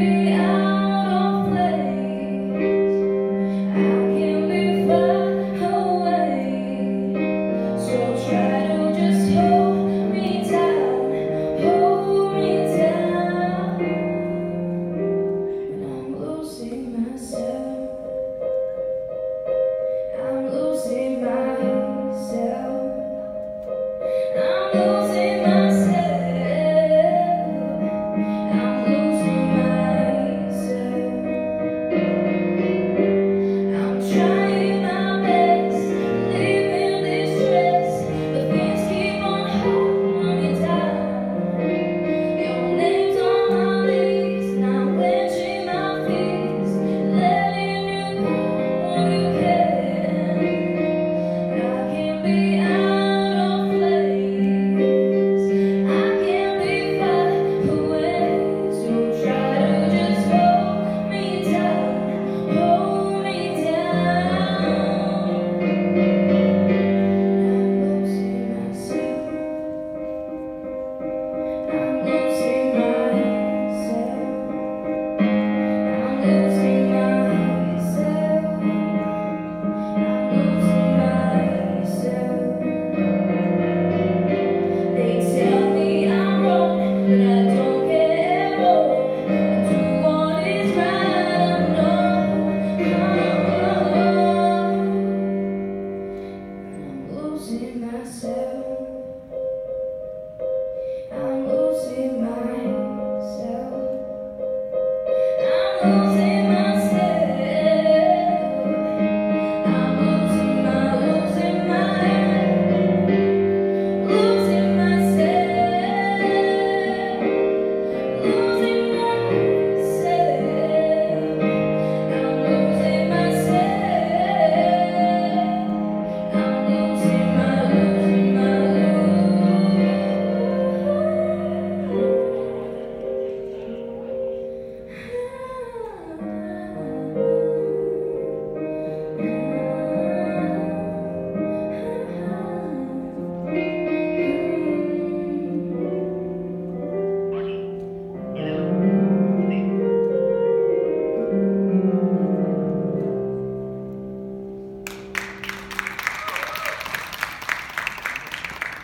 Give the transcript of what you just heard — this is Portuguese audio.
Yeah. hoje nasceu.